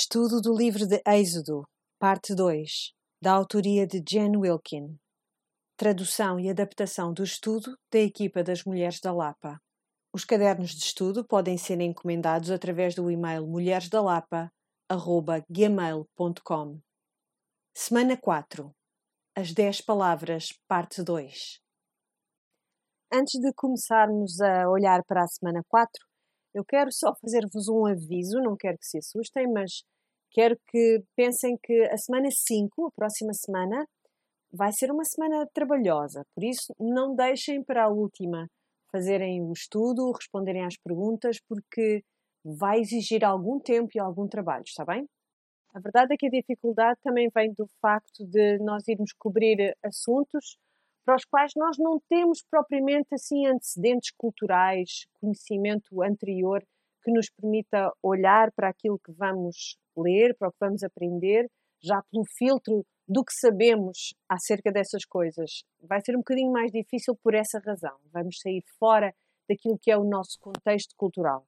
Estudo do livro de Êxodo, parte 2, da autoria de Jen Wilkin. Tradução e adaptação do estudo da equipa das Mulheres da Lapa. Os cadernos de estudo podem ser encomendados através do e-mail mulheresdalapa.gmail.com Semana 4. As 10 palavras, parte 2. Antes de começarmos a olhar para a semana 4, eu quero só fazer-vos um aviso, não quero que se assustem, mas quero que pensem que a semana 5, a próxima semana, vai ser uma semana trabalhosa. Por isso, não deixem para a última fazerem o estudo, responderem às perguntas, porque vai exigir algum tempo e algum trabalho, está bem? A verdade é que a dificuldade também vem do facto de nós irmos cobrir assuntos para os quais nós não temos propriamente assim antecedentes culturais, conhecimento anterior que nos permita olhar para aquilo que vamos ler, para o que vamos aprender, já pelo filtro do que sabemos acerca dessas coisas. Vai ser um bocadinho mais difícil por essa razão. Vamos sair fora daquilo que é o nosso contexto cultural.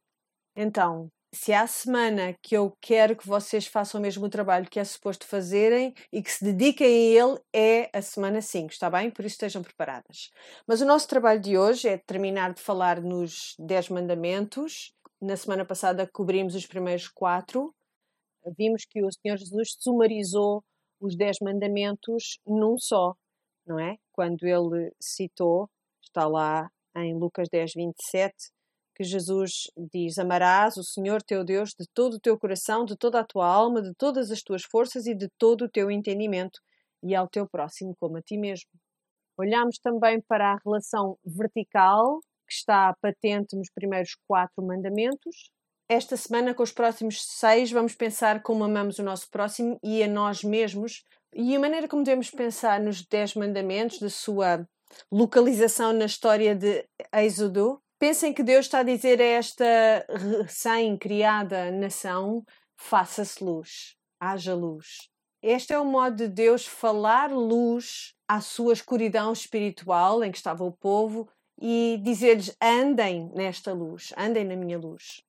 Então, se há semana que eu quero que vocês façam o mesmo trabalho que é suposto fazerem e que se dediquem a ele, é a semana 5, está bem? Por isso estejam preparadas. Mas o nosso trabalho de hoje é terminar de falar nos 10 mandamentos. Na semana passada cobrimos os primeiros quatro. Vimos que o Senhor Jesus sumarizou os 10 mandamentos num só, não é? Quando ele citou, está lá em Lucas 10, 27 que Jesus diz: Amarás o Senhor teu Deus de todo o teu coração, de toda a tua alma, de todas as tuas forças e de todo o teu entendimento, e ao teu próximo como a ti mesmo. Olhamos também para a relação vertical, que está patente nos primeiros quatro mandamentos. Esta semana, com os próximos seis, vamos pensar como amamos o nosso próximo e a nós mesmos, e a maneira como devemos pensar nos dez mandamentos, da sua localização na história de Êxodo, Pensem que Deus está a dizer a esta recém-criada nação: faça-se luz, haja luz. Este é o modo de Deus falar luz à sua escuridão espiritual em que estava o povo e dizer-lhes: andem nesta luz, andem na minha luz.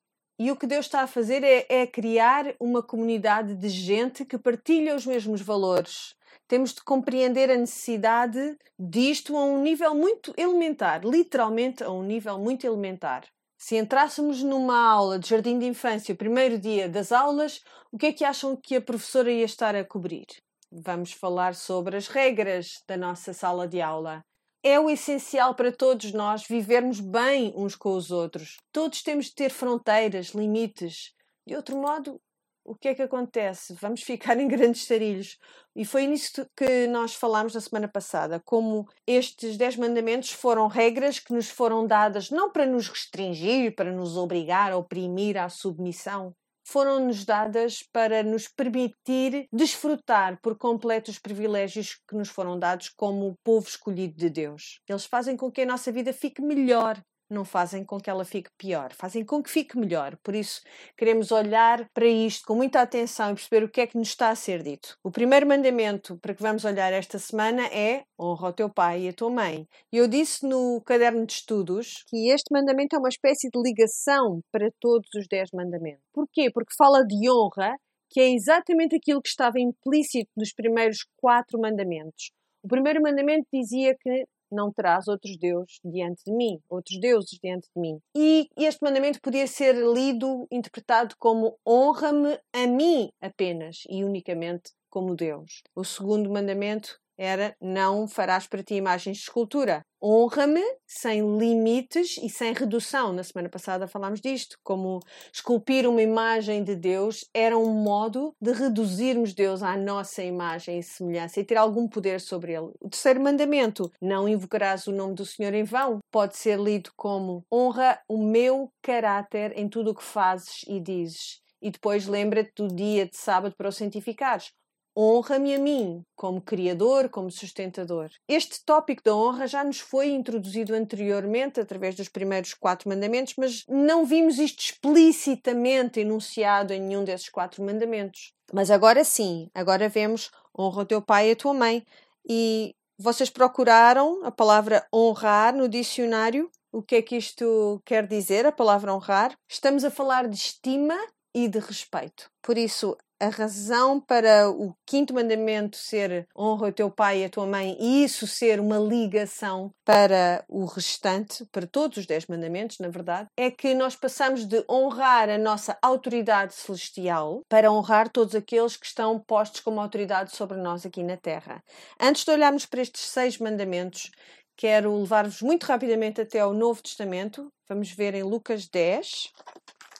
E o que Deus está a fazer é, é criar uma comunidade de gente que partilha os mesmos valores, temos de compreender a necessidade disto a um nível muito elementar, literalmente a um nível muito elementar. Se entrássemos numa aula de jardim de infância, o primeiro dia das aulas, o que é que acham que a professora ia estar a cobrir? Vamos falar sobre as regras da nossa sala de aula. É o essencial para todos nós vivermos bem uns com os outros. Todos temos de ter fronteiras, limites. De outro modo, o que é que acontece? Vamos ficar em grandes sarilhos. E foi nisso que nós falámos na semana passada, como estes 10 mandamentos foram regras que nos foram dadas não para nos restringir, para nos obrigar a oprimir à submissão, foram-nos dadas para nos permitir desfrutar por completo os privilégios que nos foram dados como povo escolhido de Deus. Eles fazem com que a nossa vida fique melhor, não fazem com que ela fique pior, fazem com que fique melhor. Por isso, queremos olhar para isto com muita atenção e perceber o que é que nos está a ser dito. O primeiro mandamento para que vamos olhar esta semana é honra o teu pai e a tua mãe. Eu disse no caderno de estudos que este mandamento é uma espécie de ligação para todos os dez mandamentos. Porquê? Porque fala de honra, que é exatamente aquilo que estava implícito nos primeiros quatro mandamentos. O primeiro mandamento dizia que não terás outros deuses diante de mim, outros deuses diante de mim. E este mandamento podia ser lido, interpretado como honra-me a mim apenas e unicamente como Deus. O segundo mandamento era não farás para ti imagens de escultura. Honra-me sem limites e sem redução. Na semana passada falámos disto, como esculpir uma imagem de Deus era um modo de reduzirmos Deus à nossa imagem e semelhança e ter algum poder sobre ele. O terceiro mandamento, não invocarás o nome do Senhor em vão, pode ser lido como honra o meu caráter em tudo o que fazes e dizes. E depois lembra-te do dia de sábado para o santificares honra-me a mim, como Criador, como sustentador. Este tópico da honra já nos foi introduzido anteriormente através dos primeiros quatro mandamentos, mas não vimos isto explicitamente enunciado em nenhum desses quatro mandamentos. Mas agora sim, agora vemos honra o teu pai e a tua mãe. E vocês procuraram a palavra honrar no dicionário? O que é que isto quer dizer, a palavra honrar? Estamos a falar de estima e de respeito. Por isso, a razão para o quinto mandamento ser honra o teu pai e a tua mãe e isso ser uma ligação para o restante, para todos os dez mandamentos, na verdade, é que nós passamos de honrar a nossa autoridade celestial para honrar todos aqueles que estão postos como autoridade sobre nós aqui na terra. Antes de olharmos para estes seis mandamentos, quero levar-vos muito rapidamente até ao Novo Testamento. Vamos ver em Lucas 10.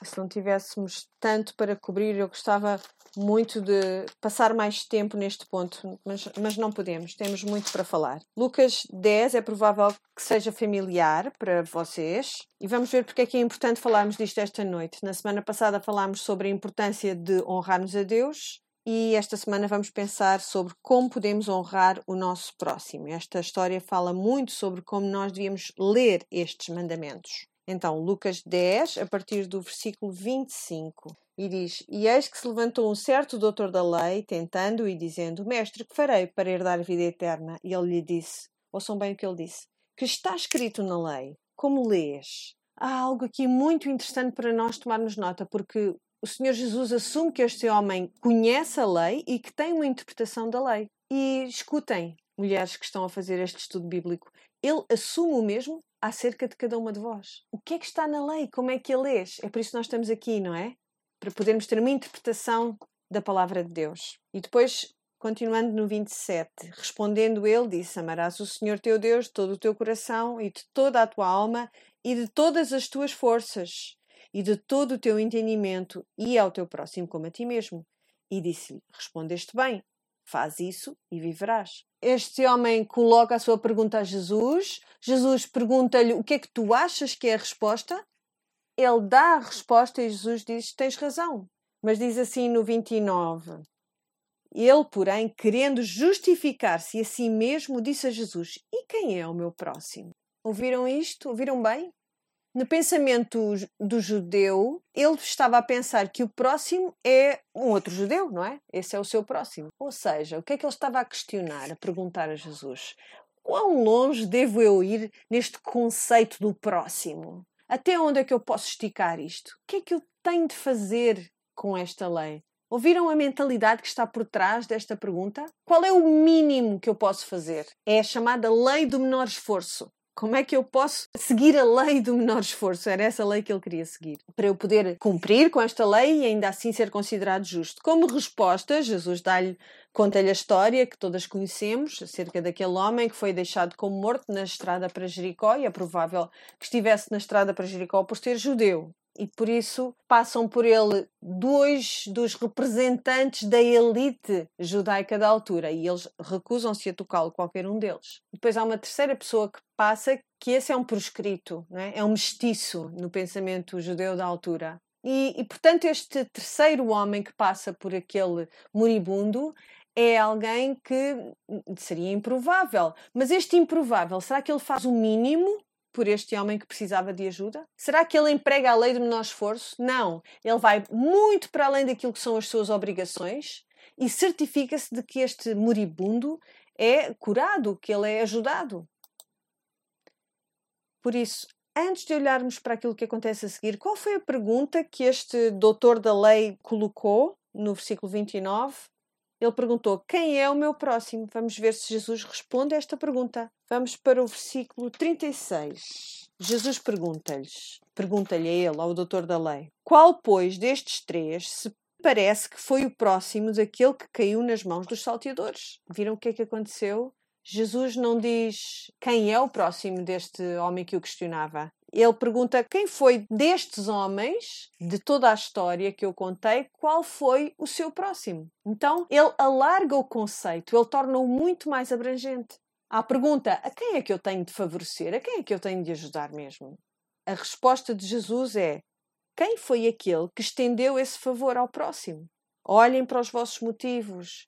Se não tivéssemos tanto para cobrir, eu gostava muito de passar mais tempo neste ponto, mas, mas não podemos, temos muito para falar. Lucas 10 é provável que seja familiar para vocês e vamos ver porque é que é importante falarmos disto esta noite. Na semana passada falámos sobre a importância de honrarmos a Deus e esta semana vamos pensar sobre como podemos honrar o nosso próximo. Esta história fala muito sobre como nós devíamos ler estes mandamentos. Então, Lucas 10, a partir do versículo 25. E diz: E eis que se levantou um certo doutor da lei, tentando e dizendo: Mestre, que farei para herdar vida eterna? E ele lhe disse: Ouçam bem o que ele disse: Que está escrito na lei. Como lês? Há algo aqui muito interessante para nós tomarmos nota, porque o Senhor Jesus assume que este homem conhece a lei e que tem uma interpretação da lei. E escutem, mulheres que estão a fazer este estudo bíblico, ele assume o mesmo acerca de cada uma de vós. O que é que está na lei? Como é que ele lês? É por isso que nós estamos aqui, não é? Para podermos ter uma interpretação da palavra de Deus. E depois, continuando no 27, respondendo ele, disse: Amarás o Senhor teu Deus de todo o teu coração e de toda a tua alma e de todas as tuas forças e de todo o teu entendimento e ao teu próximo como a ti mesmo. E disse-lhe: Respondeste bem, faz isso e viverás. Este homem coloca a sua pergunta a Jesus. Jesus pergunta-lhe o que é que tu achas que é a resposta. Ele dá a resposta e Jesus diz: Tens razão. Mas diz assim no 29. Ele, porém, querendo justificar-se a si mesmo, disse a Jesus: E quem é o meu próximo? Ouviram isto? Ouviram bem? No pensamento do judeu, ele estava a pensar que o próximo é um outro judeu, não é? Esse é o seu próximo. Ou seja, o que é que ele estava a questionar, a perguntar a Jesus? Quão longe devo eu ir neste conceito do próximo? Até onde é que eu posso esticar isto? O que é que eu tenho de fazer com esta lei? Ouviram a mentalidade que está por trás desta pergunta? Qual é o mínimo que eu posso fazer? É a chamada lei do menor esforço. Como é que eu posso seguir a lei do menor esforço? Era essa lei que ele queria seguir. Para eu poder cumprir com esta lei e ainda assim ser considerado justo. Como resposta, Jesus dá-lhe, conta-lhe a história que todas conhecemos acerca daquele homem que foi deixado como morto na estrada para Jericó e é provável que estivesse na estrada para Jericó por ser judeu e por isso passam por ele dois dos representantes da elite judaica da altura e eles recusam-se a tocá-lo, qualquer um deles. Depois há uma terceira pessoa que passa, que esse é um proscrito, é? é um mestiço no pensamento judeu da altura. E, e, portanto, este terceiro homem que passa por aquele moribundo é alguém que seria improvável. Mas este improvável, será que ele faz o mínimo por este homem que precisava de ajuda? Será que ele emprega a lei do menor esforço? Não. Ele vai muito para além daquilo que são as suas obrigações e certifica-se de que este moribundo é curado, que ele é ajudado. Por isso, antes de olharmos para aquilo que acontece a seguir, qual foi a pergunta que este doutor da lei colocou no versículo 29? Ele perguntou: Quem é o meu próximo? Vamos ver se Jesus responde a esta pergunta. Vamos para o versículo 36. Jesus pergunta-lhes, pergunta-lhe a ele, ao doutor da lei: Qual, pois, destes três se parece que foi o próximo daquele que caiu nas mãos dos salteadores? Viram o que é que aconteceu? Jesus não diz quem é o próximo deste homem que o questionava ele pergunta quem foi destes homens, de toda a história que eu contei, qual foi o seu próximo. Então, ele alarga o conceito, ele torna-o muito mais abrangente. À pergunta: a quem é que eu tenho de favorecer? A quem é que eu tenho de ajudar mesmo? A resposta de Jesus é: quem foi aquele que estendeu esse favor ao próximo? Olhem para os vossos motivos.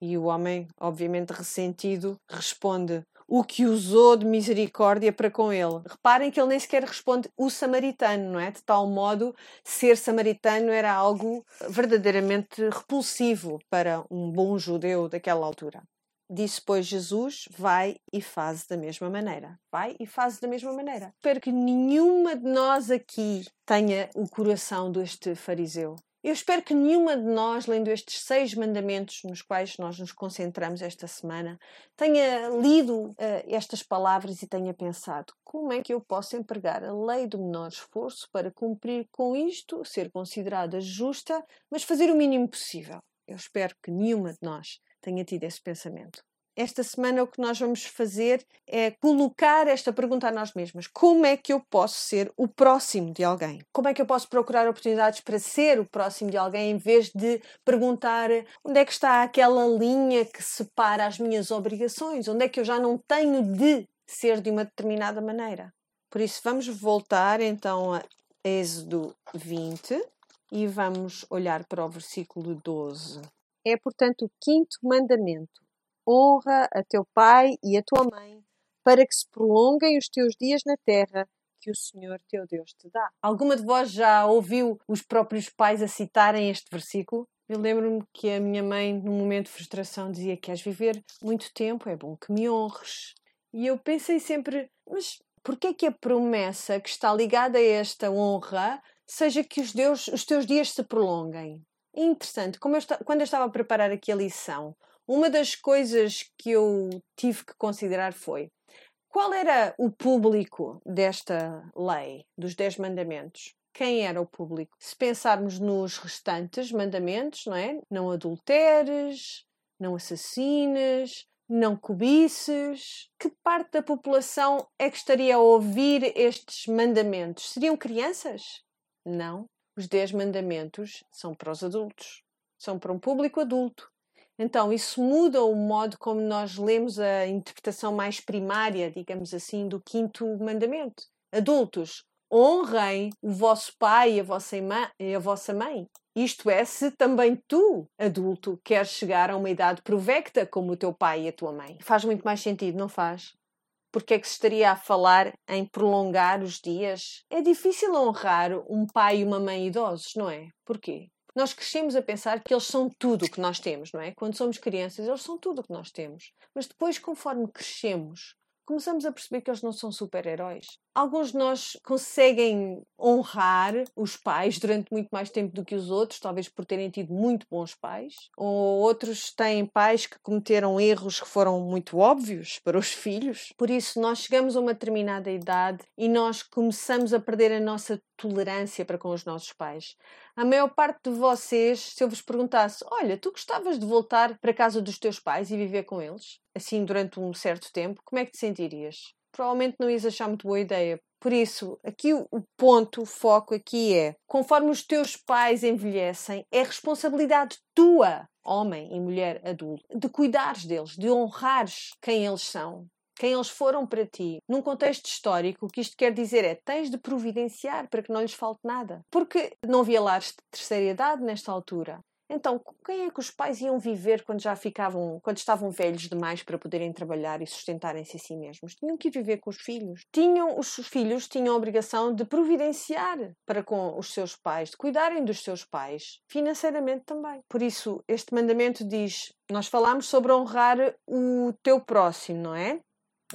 E o homem, obviamente ressentido, responde: o que usou de misericórdia para com ele. Reparem que ele nem sequer responde o samaritano, não é? De tal modo, ser samaritano era algo verdadeiramente repulsivo para um bom judeu daquela altura. Disse, pois, Jesus: Vai e faz da mesma maneira. Vai e faz da mesma maneira. Espero que nenhuma de nós aqui tenha o coração deste fariseu. Eu espero que nenhuma de nós, lendo estes seis mandamentos nos quais nós nos concentramos esta semana, tenha lido uh, estas palavras e tenha pensado como é que eu posso empregar a lei do menor esforço para cumprir com isto, ser considerada justa, mas fazer o mínimo possível. Eu espero que nenhuma de nós tenha tido esse pensamento esta semana o que nós vamos fazer é colocar esta pergunta a nós mesmas: como é que eu posso ser o próximo de alguém? Como é que eu posso procurar oportunidades para ser o próximo de alguém em vez de perguntar onde é que está aquela linha que separa as minhas obrigações? Onde é que eu já não tenho de ser de uma determinada maneira? Por isso, vamos voltar então a Êxodo 20 e vamos olhar para o versículo 12. É, portanto, o quinto mandamento honra a teu pai e a tua mãe, para que se prolonguem os teus dias na terra que o Senhor teu Deus te dá. Alguma de vós já ouviu os próprios pais a citarem este versículo? Eu lembro-me que a minha mãe, num momento de frustração, dizia: Queres viver muito tempo? É bom que me honres. E eu pensei sempre: Mas porquê é que a promessa que está ligada a esta honra seja que os, Deus, os teus dias se prolonguem? É interessante, como eu quando eu estava a preparar aqui a lição, uma das coisas que eu tive que considerar foi qual era o público desta lei, dos Dez Mandamentos? Quem era o público? Se pensarmos nos restantes mandamentos, não é? Não adulteres, não assassines, não cobices. Que parte da população é que estaria a ouvir estes mandamentos? Seriam crianças? Não. Os Dez Mandamentos são para os adultos. São para um público adulto. Então, isso muda o modo como nós lemos a interpretação mais primária, digamos assim, do quinto mandamento. Adultos, honrem o vosso pai e a vossa, e a vossa mãe. Isto é, se também tu, adulto, queres chegar a uma idade provecta como o teu pai e a tua mãe. Faz muito mais sentido, não faz? Porque é que se estaria a falar em prolongar os dias? É difícil honrar um pai e uma mãe idosos, não é? Porquê? Nós crescemos a pensar que eles são tudo o que nós temos, não é? Quando somos crianças, eles são tudo o que nós temos. Mas depois, conforme crescemos, começamos a perceber que eles não são super-heróis. Alguns de nós conseguem honrar os pais durante muito mais tempo do que os outros, talvez por terem tido muito bons pais, ou outros têm pais que cometeram erros que foram muito óbvios para os filhos. Por isso, nós chegamos a uma determinada idade e nós começamos a perder a nossa tolerância para com os nossos pais. A maior parte de vocês, se eu vos perguntasse, olha, tu gostavas de voltar para a casa dos teus pais e viver com eles, assim durante um certo tempo, como é que te sentirias? Provavelmente não ias achar muito boa ideia. Por isso, aqui o ponto, o foco aqui é, conforme os teus pais envelhecem, é responsabilidade tua, homem e mulher adulto, de cuidares deles, de honrares quem eles são, quem eles foram para ti. Num contexto histórico, o que isto quer dizer é tens de providenciar para que não lhes falte nada. Porque não havia lares de terceira idade nesta altura. Então, quem é que os pais iam viver quando já ficavam, quando estavam velhos demais para poderem trabalhar e sustentarem-se a si mesmos? Tinham que viver com os filhos. Tinham, os filhos tinham a obrigação de providenciar para com os seus pais, de cuidarem dos seus pais, financeiramente também. Por isso, este mandamento diz: nós falamos sobre honrar o teu próximo, não é?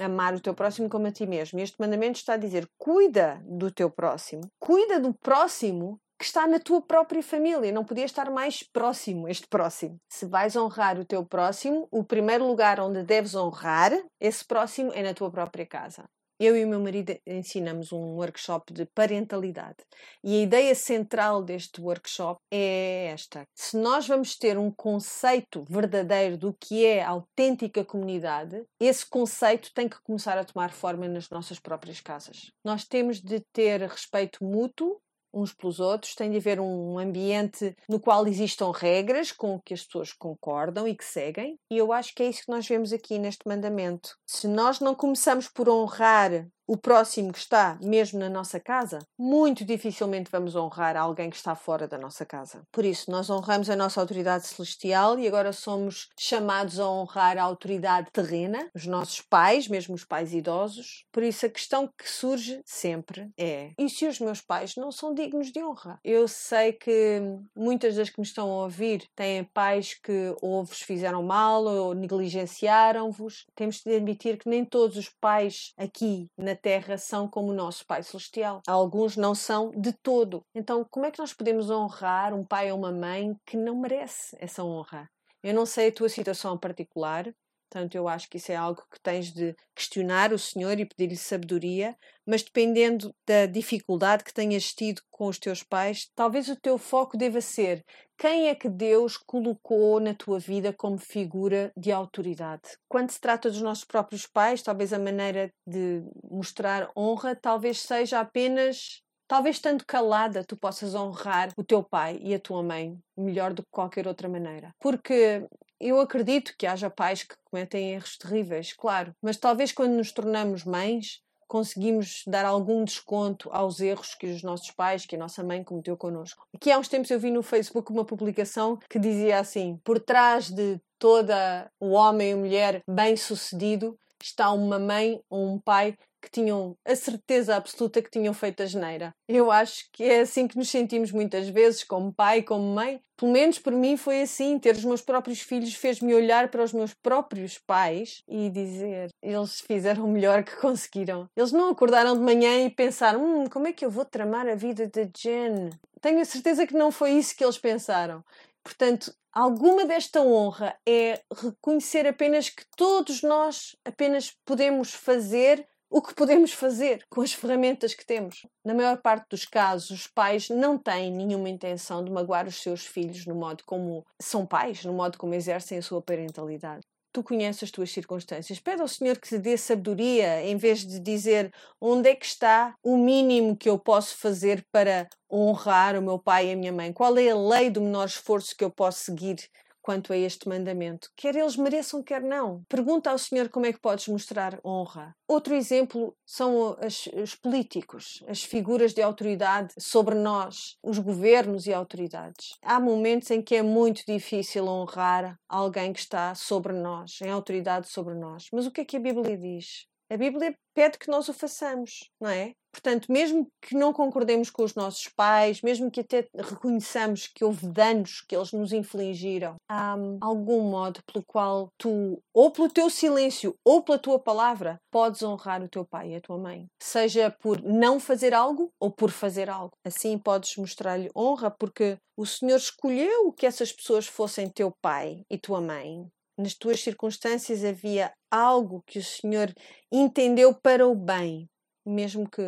amar o teu próximo como a ti mesmo. Este mandamento está a dizer: cuida do teu próximo, cuida do próximo que está na tua própria família. Não podia estar mais próximo este próximo. Se vais honrar o teu próximo, o primeiro lugar onde deves honrar esse próximo é na tua própria casa eu e o meu marido ensinamos um workshop de parentalidade. E a ideia central deste workshop é esta: se nós vamos ter um conceito verdadeiro do que é autêntica comunidade, esse conceito tem que começar a tomar forma nas nossas próprias casas. Nós temos de ter respeito mútuo uns pelos outros, tem de haver um ambiente no qual existam regras com que as pessoas concordam e que seguem, e eu acho que é isso que nós vemos aqui neste mandamento. Se nós não começamos por honrar o próximo que está mesmo na nossa casa, muito dificilmente vamos honrar alguém que está fora da nossa casa. Por isso, nós honramos a nossa autoridade celestial e agora somos chamados a honrar a autoridade terrena, os nossos pais, mesmo os pais idosos. Por isso, a questão que surge sempre é: e se os meus pais não são dignos de honra? Eu sei que muitas das que me estão a ouvir têm pais que ou vos fizeram mal ou negligenciaram-vos. Temos de admitir que nem todos os pais aqui na na Terra são como o nosso Pai Celestial. Alguns não são de todo. Então, como é que nós podemos honrar um pai ou uma mãe que não merece essa honra? Eu não sei a tua situação particular, Portanto, eu acho que isso é algo que tens de questionar o Senhor e pedir-lhe sabedoria, mas dependendo da dificuldade que tenhas tido com os teus pais, talvez o teu foco deva ser quem é que Deus colocou na tua vida como figura de autoridade. Quando se trata dos nossos próprios pais, talvez a maneira de mostrar honra talvez seja apenas Talvez estando calada tu possas honrar o teu pai e a tua mãe melhor do que qualquer outra maneira. Porque eu acredito que haja pais que cometem erros terríveis, claro, mas talvez quando nos tornamos mães conseguimos dar algum desconto aos erros que os nossos pais, que a nossa mãe cometeu connosco. Aqui há uns tempos eu vi no Facebook uma publicação que dizia assim: por trás de toda o homem e mulher bem-sucedido está uma mãe ou um pai que tinham a certeza absoluta que tinham feito a geneira. Eu acho que é assim que nos sentimos muitas vezes, como pai, como mãe. Pelo menos por mim foi assim. Ter os meus próprios filhos fez-me olhar para os meus próprios pais e dizer: eles fizeram o melhor que conseguiram. Eles não acordaram de manhã e pensaram: hum, como é que eu vou tramar a vida de Jen? Tenho a certeza que não foi isso que eles pensaram. Portanto, alguma desta honra é reconhecer apenas que todos nós apenas podemos fazer o que podemos fazer com as ferramentas que temos. Na maior parte dos casos, os pais não têm nenhuma intenção de magoar os seus filhos no modo como são pais, no modo como exercem a sua parentalidade. Tu conheces as tuas circunstâncias. Pede ao Senhor que te dê sabedoria, em vez de dizer onde é que está o mínimo que eu posso fazer para honrar o meu pai e a minha mãe. Qual é a lei do menor esforço que eu posso seguir quanto a este mandamento, quer eles mereçam, quer não. Pergunta ao Senhor como é que podes mostrar honra. Outro exemplo são as, os políticos, as figuras de autoridade sobre nós, os governos e autoridades. Há momentos em que é muito difícil honrar alguém que está sobre nós, em autoridade sobre nós. Mas o que é que a Bíblia diz? A Bíblia pede que nós o façamos, não é? Portanto, mesmo que não concordemos com os nossos pais, mesmo que até reconheçamos que houve danos que eles nos infligiram, há algum modo pelo qual tu, ou pelo teu silêncio, ou pela tua palavra, podes honrar o teu pai e a tua mãe. Seja por não fazer algo ou por fazer algo. Assim podes mostrar-lhe honra, porque o Senhor escolheu que essas pessoas fossem teu pai e tua mãe nas tuas circunstâncias havia algo que o Senhor entendeu para o bem, mesmo que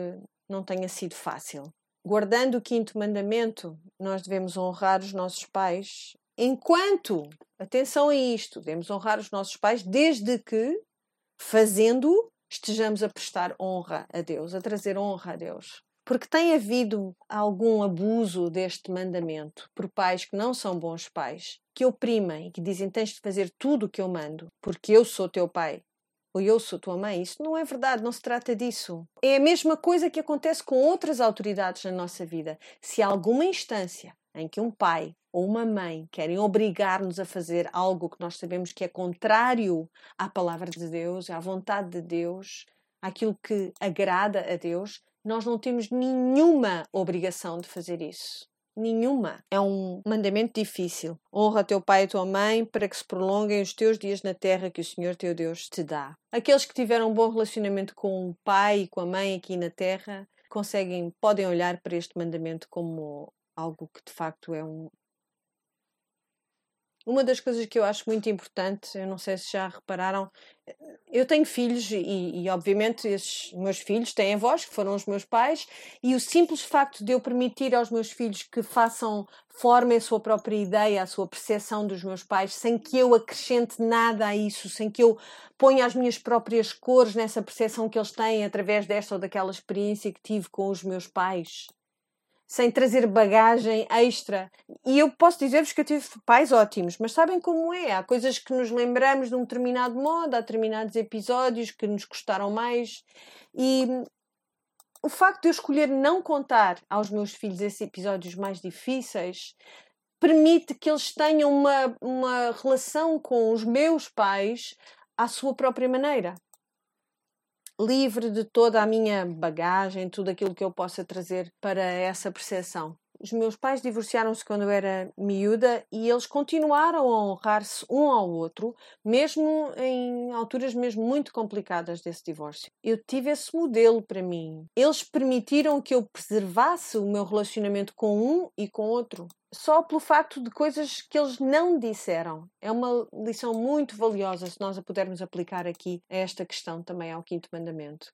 não tenha sido fácil. Guardando o quinto mandamento, nós devemos honrar os nossos pais enquanto, atenção a isto, devemos honrar os nossos pais desde que, fazendo, estejamos a prestar honra a Deus, a trazer honra a Deus. Porque tem havido algum abuso deste mandamento por pais que não são bons pais, que oprimem e que dizem tens de fazer tudo o que eu mando, porque eu sou teu pai ou eu sou tua mãe. Isso não é verdade, não se trata disso. É a mesma coisa que acontece com outras autoridades na nossa vida. Se há alguma instância em que um pai ou uma mãe querem obrigar-nos a fazer algo que nós sabemos que é contrário à palavra de Deus, à vontade de Deus, àquilo que agrada a Deus, nós não temos nenhuma obrigação de fazer isso. Nenhuma. É um mandamento difícil. Honra teu pai e tua mãe para que se prolonguem os teus dias na terra que o Senhor teu Deus te dá. Aqueles que tiveram um bom relacionamento com o pai e com a mãe aqui na terra conseguem, podem olhar para este mandamento como algo que de facto é um, uma das coisas que eu acho muito importante, eu não sei se já repararam, eu tenho filhos e, e, obviamente esses meus filhos têm avós, que foram os meus pais, e o simples facto de eu permitir aos meus filhos que façam, formem a sua própria ideia, a sua percepção dos meus pais, sem que eu acrescente nada a isso, sem que eu ponha as minhas próprias cores nessa percepção que eles têm através desta ou daquela experiência que tive com os meus pais sem trazer bagagem extra. E eu posso dizer-vos que eu tive pais ótimos, mas sabem como é? Há coisas que nos lembramos de um determinado modo, há determinados episódios que nos custaram mais. E o facto de eu escolher não contar aos meus filhos esses episódios mais difíceis permite que eles tenham uma, uma relação com os meus pais à sua própria maneira livre de toda a minha bagagem, tudo aquilo que eu possa trazer para essa percepção. Os meus pais divorciaram-se quando eu era miúda e eles continuaram a honrar-se um ao outro, mesmo em alturas mesmo muito complicadas desse divórcio. Eu tive esse modelo para mim. Eles permitiram que eu preservasse o meu relacionamento com um e com outro só pelo facto de coisas que eles não disseram. É uma lição muito valiosa se nós a pudermos aplicar aqui a esta questão também ao quinto mandamento.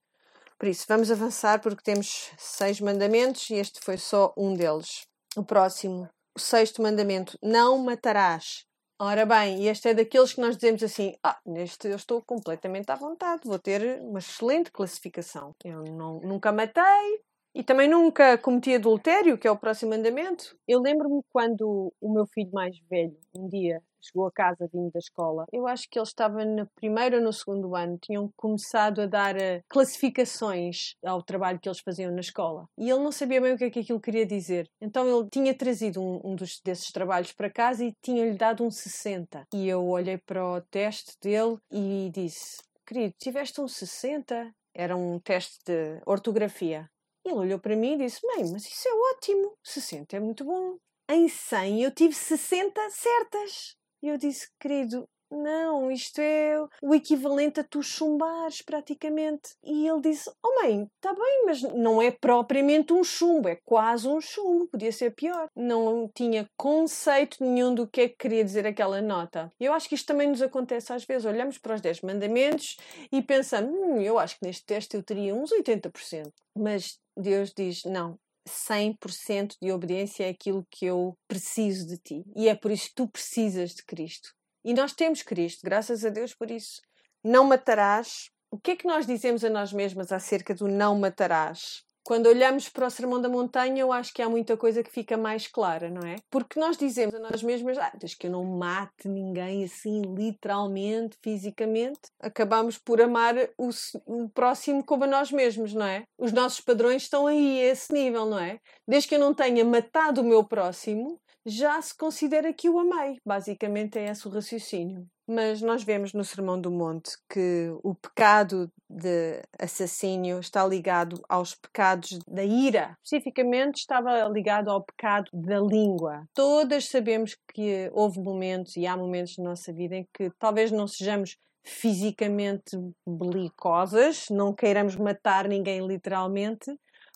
Por isso, vamos avançar porque temos seis mandamentos e este foi só um deles. O próximo, o sexto mandamento: não matarás. Ora bem, este é daqueles que nós dizemos assim: ah, neste eu estou completamente à vontade, vou ter uma excelente classificação. Eu não, nunca matei, e também nunca cometi adultério, que é o próximo mandamento. Eu lembro-me quando o meu filho mais velho, um dia, chegou a casa vindo da escola. Eu acho que ele estava no primeiro ou no segundo ano. Tinham começado a dar uh, classificações ao trabalho que eles faziam na escola. E ele não sabia bem o que é que aquilo queria dizer. Então ele tinha trazido um, um dos, desses trabalhos para casa e tinha-lhe dado um 60. E eu olhei para o teste dele e disse: Querido, tiveste um 60? Era um teste de ortografia. Ele olhou para mim e disse: Mãe, mas isso é ótimo, 60 é muito bom. Em 100 eu tive 60 certas. E eu disse: Querido, não, isto é o equivalente a tu chumbares praticamente. E ele disse: Oh mãe, está bem, mas não é propriamente um chumbo, é quase um chumbo, podia ser pior. Não tinha conceito nenhum do que é que queria dizer aquela nota. Eu acho que isto também nos acontece às vezes. Olhamos para os 10 mandamentos e pensamos: hum, eu acho que neste teste eu teria uns 80%. Mas Deus diz: não, 100% de obediência é aquilo que eu preciso de ti. E é por isso que tu precisas de Cristo. E nós temos Cristo, graças a Deus por isso. Não matarás. O que é que nós dizemos a nós mesmas acerca do não matarás? Quando olhamos para o Sermão da Montanha, eu acho que há muita coisa que fica mais clara, não é? Porque nós dizemos a nós mesmas, ah, desde que eu não mate ninguém assim, literalmente, fisicamente, acabamos por amar o, o próximo como a nós mesmos, não é? Os nossos padrões estão aí a esse nível, não é? Desde que eu não tenha matado o meu próximo, já se considera que o amei. Basicamente é esse o raciocínio. Mas nós vemos no Sermão do Monte que o pecado de assassínio está ligado aos pecados da ira. Especificamente estava ligado ao pecado da língua. Todas sabemos que houve momentos e há momentos na nossa vida em que talvez não sejamos fisicamente belicosas, não queiramos matar ninguém literalmente,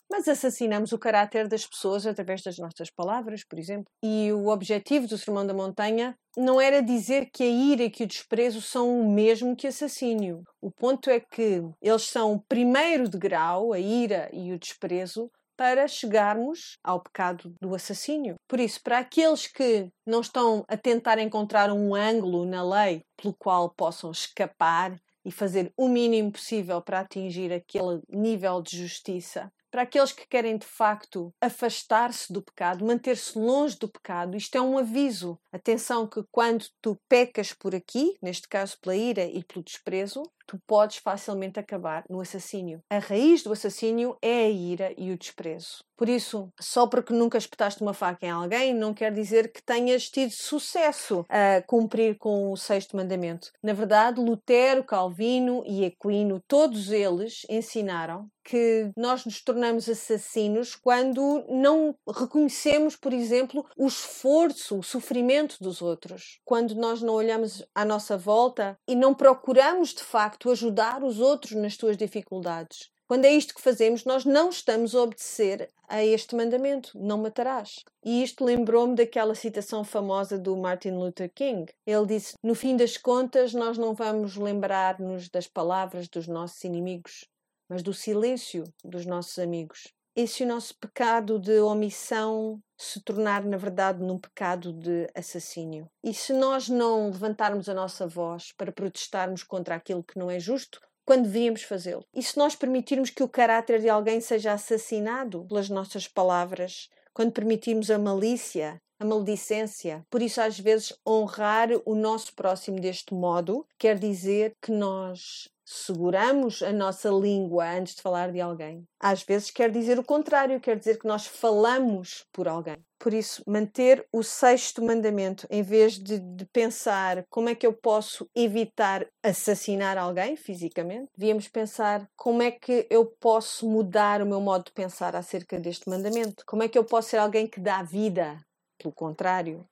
mas assassinamos o caráter das pessoas através das nossas palavras, por exemplo. E o objetivo do Sermão da Montanha não era dizer que a ira e que o desprezo são o mesmo que assassínio. O ponto é que eles são o primeiro degrau, a ira e o desprezo, para chegarmos ao pecado do assassínio. Por isso, para aqueles que não estão a tentar encontrar um ângulo na lei pelo qual possam escapar e fazer o mínimo possível para atingir aquele nível de justiça, para aqueles que querem de facto afastar-se do pecado, manter-se longe do pecado, isto é um aviso. Atenção que quando tu pecas por aqui, neste caso pela ira e pelo desprezo, tu podes facilmente acabar no assassínio. A raiz do assassínio é a ira e o desprezo. Por isso, só porque nunca espetaste uma faca em alguém, não quer dizer que tenhas tido sucesso a cumprir com o sexto mandamento. Na verdade, Lutero, Calvino e Aquino, todos eles ensinaram que nós nos tornamos assassinos quando não reconhecemos, por exemplo, o esforço, o sofrimento dos outros. Quando nós não olhamos à nossa volta e não procuramos de facto ajudar os outros nas suas dificuldades. Quando é isto que fazemos, nós não estamos a obedecer a este mandamento: não matarás. E isto lembrou-me daquela citação famosa do Martin Luther King. Ele disse: No fim das contas, nós não vamos lembrar-nos das palavras dos nossos inimigos, mas do silêncio dos nossos amigos. E se o nosso pecado de omissão se tornar, na verdade, num pecado de assassínio? E se nós não levantarmos a nossa voz para protestarmos contra aquilo que não é justo, quando devíamos fazê-lo? E se nós permitirmos que o caráter de alguém seja assassinado pelas nossas palavras, quando permitimos a malícia, a maledicência. Por isso, às vezes, honrar o nosso próximo deste modo quer dizer que nós seguramos a nossa língua antes de falar de alguém. Às vezes quer dizer o contrário, quer dizer que nós falamos por alguém. Por isso, manter o sexto mandamento, em vez de, de, pensar como é que eu posso evitar assassinar alguém fisicamente, devíamos pensar como é que eu posso mudar o meu modo de pensar acerca deste mandamento. Como é que eu posso ser alguém que dá vida, pelo contrário.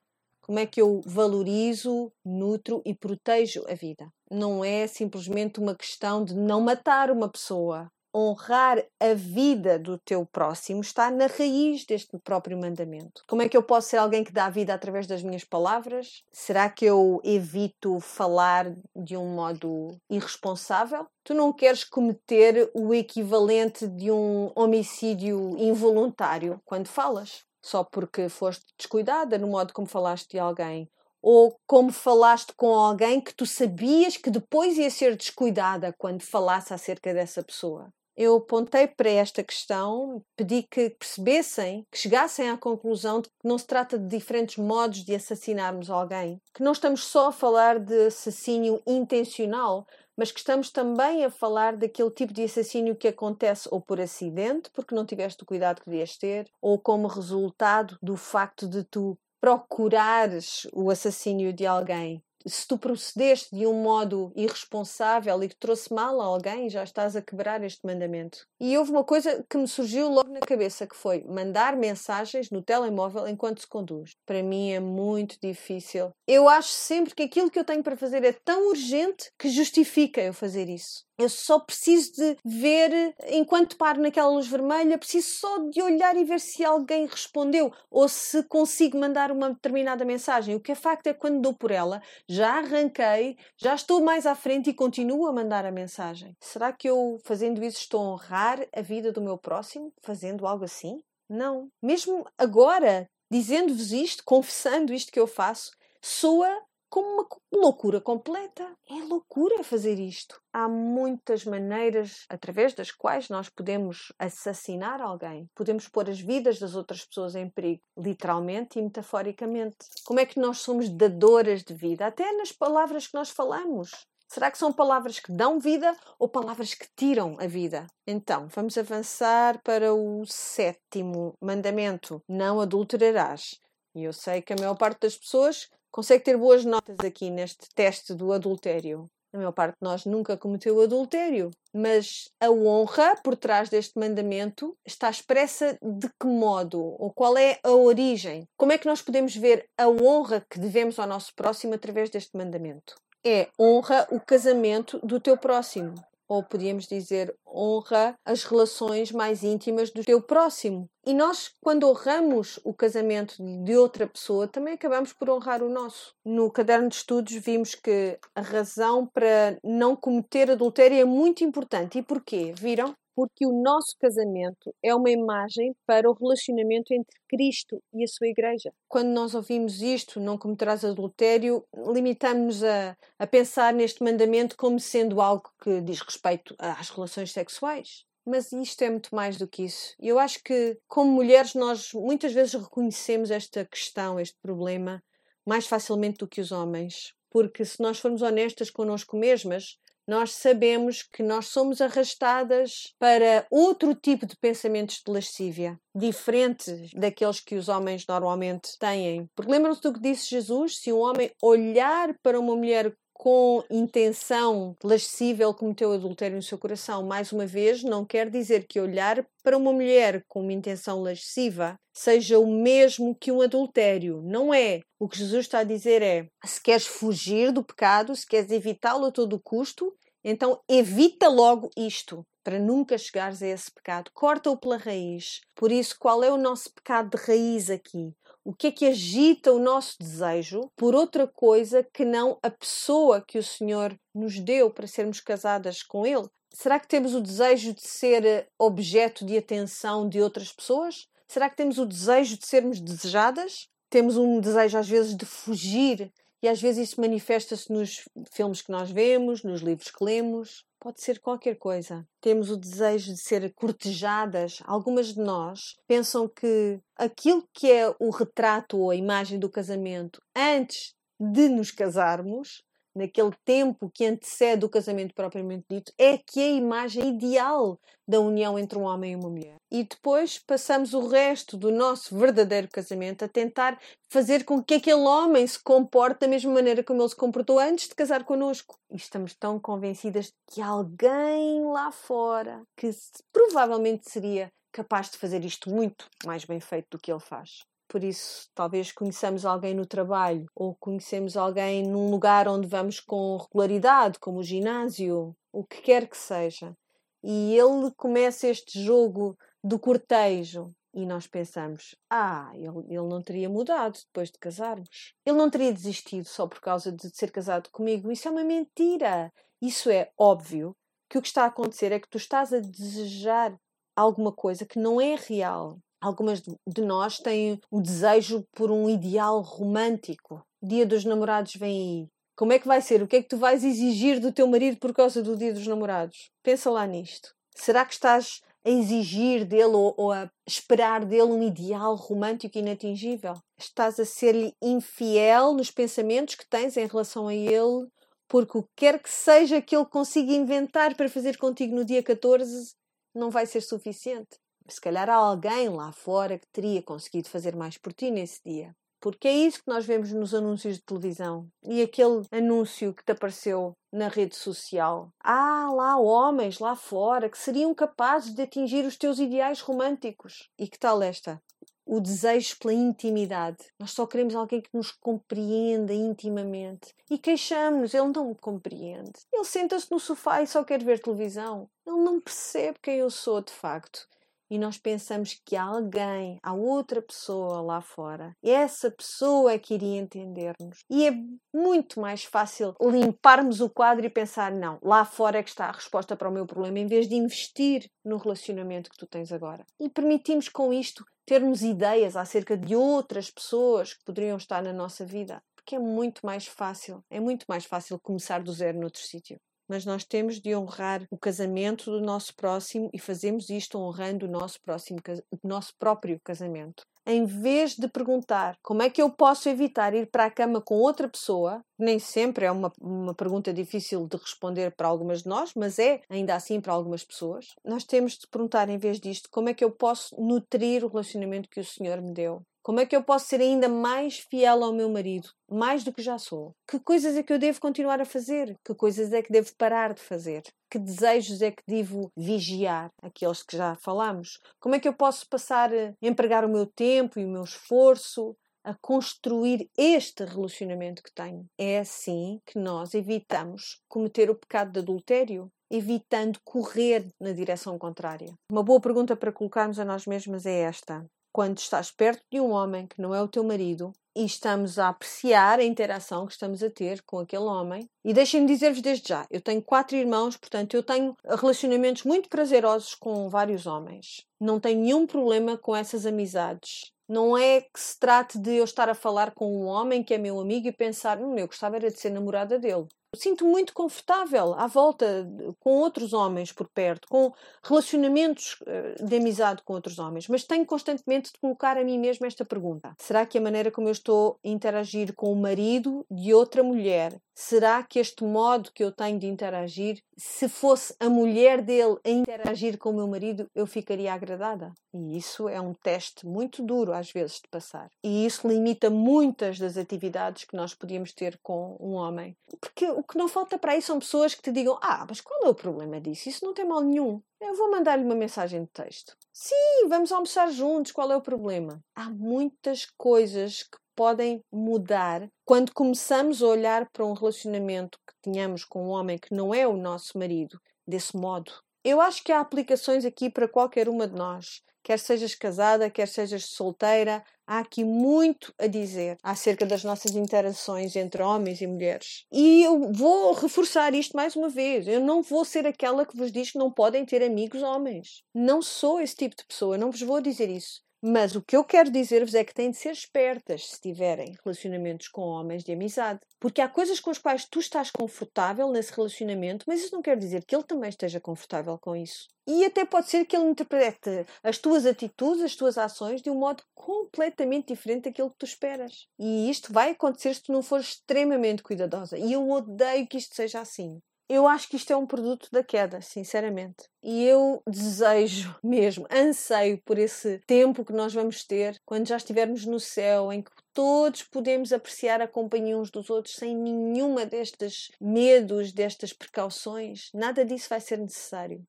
Como é que eu valorizo, nutro e protejo a vida? Não é simplesmente uma questão de não matar uma pessoa. Honrar a vida do teu próximo está na raiz deste próprio mandamento. Como é que eu posso ser alguém que dá vida através das minhas palavras? Será que eu evito falar de um modo irresponsável? Tu não queres cometer o equivalente de um homicídio involuntário quando falas só porque foste descuidada no modo como falaste de alguém, ou como falaste com alguém que tu sabias que depois ia ser descuidada quando falasse acerca dessa pessoa. Eu apontei para esta questão, pedi que percebessem, que chegassem à conclusão de que não se trata de diferentes modos de assassinarmos alguém, que não estamos só a falar de assassínio intencional, mas que estamos também a falar daquele tipo de assassínio que acontece ou por acidente, porque não tiveste o cuidado que devias ter, ou como resultado do facto de tu procurares o assassínio de alguém se tu procedeste de um modo irresponsável e que trouxe mal a alguém, já estás a quebrar este mandamento. E houve uma coisa que me surgiu logo na cabeça, que foi mandar mensagens no telemóvel enquanto se conduz. Para mim é muito difícil. Eu acho sempre que aquilo que eu tenho para fazer é tão urgente que justifica eu fazer isso. Eu só preciso de ver, enquanto paro naquela luz vermelha, preciso só de olhar e ver se alguém respondeu ou se consigo mandar uma determinada mensagem. O que é facto é que quando dou por ela, já arranquei, já estou mais à frente e continuo a mandar a mensagem. Será que eu, fazendo isso, estou a honrar a vida do meu próximo? Fazendo algo assim? Não. Mesmo agora, dizendo-vos isto, confessando isto que eu faço, soa como uma loucura completa. É loucura fazer isto. Há muitas maneiras através das quais nós podemos assassinar alguém. Podemos pôr as vidas das outras pessoas em perigo, literalmente e metaforicamente. Como é que nós somos dadoras de vida? Até nas palavras que nós falamos. Será que são palavras que dão vida ou palavras que tiram a vida? Então, vamos avançar para o sétimo mandamento: não adulterarás. E eu sei que a maior parte das pessoas consegue ter boas notas aqui neste teste do adultério. A maior parte de nós nunca cometeu adultério, mas a honra por trás deste mandamento está expressa de que modo? Ou qual é a origem? Como é que nós podemos ver a honra que devemos ao nosso próximo através deste mandamento? É honra o casamento do teu próximo ou podíamos dizer honra as relações mais íntimas do teu próximo. E nós, quando honramos o casamento de outra pessoa, também acabamos por honrar o nosso. No caderno de estudos vimos que a razão para não cometer adultério é muito importante. E porquê? Viram? Porque o nosso casamento é uma imagem para o relacionamento entre Cristo e a sua igreja. Quando nós ouvimos isto, não cometerás adultério, limitamos-nos a, a pensar neste mandamento como sendo algo que diz respeito às relações sexuais. Mas isto é muito mais do que isso. Eu acho que, como mulheres, nós muitas vezes reconhecemos esta questão, este problema, mais facilmente do que os homens. Porque se nós formos honestas connosco mesmas, nós sabemos que nós somos arrastadas para outro tipo de pensamentos de lascívia, diferentes daqueles que os homens normalmente têm. Porque lembram-se do que disse Jesus? Se um homem olhar para uma mulher com intenção lascível cometeu adultério no seu coração. Mais uma vez, não quer dizer que olhar para uma mulher com uma intenção lasciva seja o mesmo que um adultério. Não é. O que Jesus está a dizer é: se queres fugir do pecado, se queres evitá-lo a todo custo, então evita logo isto para nunca chegares a esse pecado. Corta-o pela raiz. Por isso, qual é o nosso pecado de raiz aqui? O que é que agita o nosso desejo por outra coisa que não a pessoa que o Senhor nos deu para sermos casadas com Ele? Será que temos o desejo de ser eh, objeto de atenção de outras pessoas? Será que temos o desejo de sermos desejadas? Temos um desejo, às vezes, de fugir e às vezes isso manifesta-se nos filmes que nós vemos, nos livros que lemos. Pode ser qualquer coisa. Temos o desejo de ser cortejadas. Algumas de nós pensam que aquilo que é o retrato ou a imagem do casamento antes de nos casarmos naquele tempo que antecede o casamento propriamente dito, é que é a imagem ideal da união entre um homem e uma mulher. E depois passamos o resto do nosso verdadeiro casamento a tentar fazer com que aquele homem se comporte da mesma maneira como ele se comportou antes de casar connosco. E estamos tão convencidas que alguém lá fora que provavelmente seria capaz de fazer isto muito mais bem feito do que ele faz. Por isso, talvez conheçamos alguém no trabalho ou conhecemos alguém num lugar onde vamos com regularidade, como o ginásio, o que quer que seja. E ele começa este jogo do cortejo e nós pensamos: ah, ele, ele não teria mudado depois de casarmos. Ele não teria desistido só por causa de ser casado comigo. Isso é uma mentira. Isso é óbvio que o que está a acontecer é que tu estás a desejar alguma coisa que não é real. Algumas de nós têm o desejo por um ideal romântico. Dia dos namorados vem aí. Como é que vai ser? O que é que tu vais exigir do teu marido por causa do dia dos namorados? Pensa lá nisto. Será que estás a exigir dele ou, ou a esperar dele um ideal romântico inatingível? Estás a ser-lhe infiel nos pensamentos que tens em relação a ele, porque o que quer que seja que ele consiga inventar para fazer contigo no dia 14 não vai ser suficiente. Se calhar há alguém lá fora que teria conseguido fazer mais por ti nesse dia. Porque é isso que nós vemos nos anúncios de televisão. E aquele anúncio que te apareceu na rede social. Há lá homens lá fora que seriam capazes de atingir os teus ideais românticos. E que tal esta? O desejo pela intimidade. Nós só queremos alguém que nos compreenda intimamente. E queixamos, ele não me compreende. Ele senta-se no sofá e só quer ver televisão. Ele não percebe quem eu sou de facto e nós pensamos que há alguém, há outra pessoa lá fora, essa pessoa é que iria entender-nos. E é muito mais fácil limparmos o quadro e pensar: não, lá fora é que está a resposta para o meu problema, em vez de investir no relacionamento que tu tens agora. E permitimos com isto termos ideias acerca de outras pessoas que poderiam estar na nossa vida. Porque é muito mais fácil, é muito mais fácil começar do zero noutro sítio mas nós temos de honrar o casamento do nosso próximo e fazemos isto honrando o nosso próximo o nosso próprio casamento. Em vez de perguntar como é que eu posso evitar ir para a cama com outra pessoa, nem sempre é uma, uma pergunta difícil de responder para algumas de nós, mas é ainda assim para algumas pessoas, nós temos de perguntar em vez disto como é que eu posso nutrir o relacionamento que o Senhor me deu. Como é que eu posso ser ainda mais fiel ao meu marido, mais do que já sou? Que coisas é que eu devo continuar a fazer? Que coisas é que devo parar de fazer? Que desejos é que devo vigiar? Aqueles que já falamos. Como é que eu posso passar a empregar o meu tempo e o meu esforço a construir este relacionamento que tenho? É assim que nós evitamos cometer o pecado de adultério, evitando correr na direção contrária. Uma boa pergunta para colocarmos a nós mesmas é esta: quando estás perto de um homem que não é o teu marido e estamos a apreciar a interação que estamos a ter com aquele homem. E deixem-me dizer-vos desde já: eu tenho quatro irmãos, portanto, eu tenho relacionamentos muito prazerosos com vários homens. Não tenho nenhum problema com essas amizades. Não é que se trate de eu estar a falar com um homem que é meu amigo e pensar, hum, eu gostava era de ser namorada dele sinto muito confortável à volta com outros homens por perto, com relacionamentos eh, de amizade com outros homens, mas tenho constantemente de colocar a mim mesma esta pergunta: será que a maneira como eu estou a interagir com o marido de outra mulher Será que este modo que eu tenho de interagir, se fosse a mulher dele a interagir com o meu marido, eu ficaria agradada? E isso é um teste muito duro às vezes de passar. E isso limita muitas das atividades que nós podíamos ter com um homem. Porque o que não falta para aí são pessoas que te digam: Ah, mas qual é o problema disso? Isso não tem mal nenhum. Eu vou mandar-lhe uma mensagem de texto. Sim, vamos almoçar juntos, qual é o problema? Há muitas coisas que podem mudar quando começamos a olhar para um relacionamento que tínhamos com um homem que não é o nosso marido desse modo. Eu acho que há aplicações aqui para qualquer uma de nós. Quer sejas casada, quer sejas solteira, há aqui muito a dizer acerca das nossas interações entre homens e mulheres. E eu vou reforçar isto mais uma vez. Eu não vou ser aquela que vos diz que não podem ter amigos homens. Não sou esse tipo de pessoa, não vos vou dizer isso Mas o que eu quero dizer-vos é que têm de ser espertas se tiverem relacionamentos com homens de amizade. Porque há coisas com as quais tu estás confortável nesse relacionamento, mas isso não quer dizer que ele também esteja confortável com isso. E até pode ser que ele interprete as tuas atitudes, as tuas ações, de um modo completamente diferente daquilo que tu esperas. E isto vai acontecer se tu não fores extremamente cuidadosa. E eu odeio que isto seja assim. Eu acho que isto é um produto da queda, sinceramente. E eu desejo mesmo, anseio por esse tempo que nós vamos ter quando já estivermos no céu, em que todos podemos apreciar a companhia uns dos outros sem nenhuma destes medos, destas precauções. Nada disso vai ser necessário.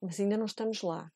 Mas ainda não estamos lá.